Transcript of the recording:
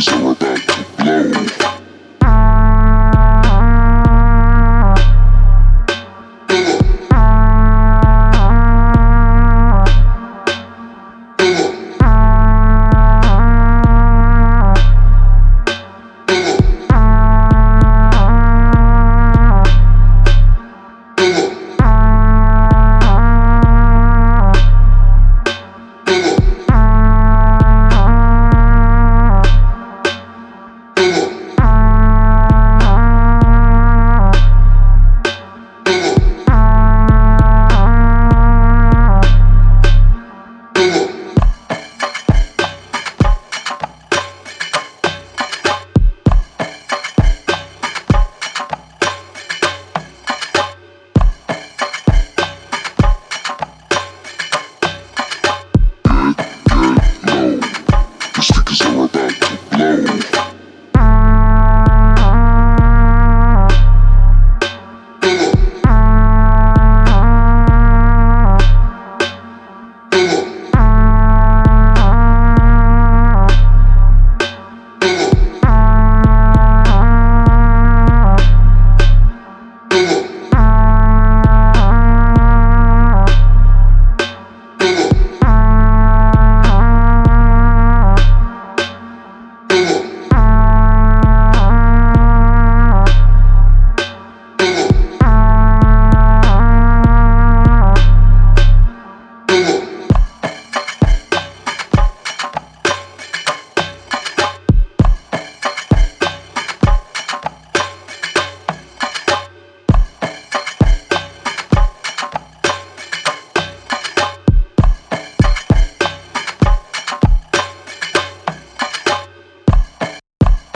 cause I'm about to blow.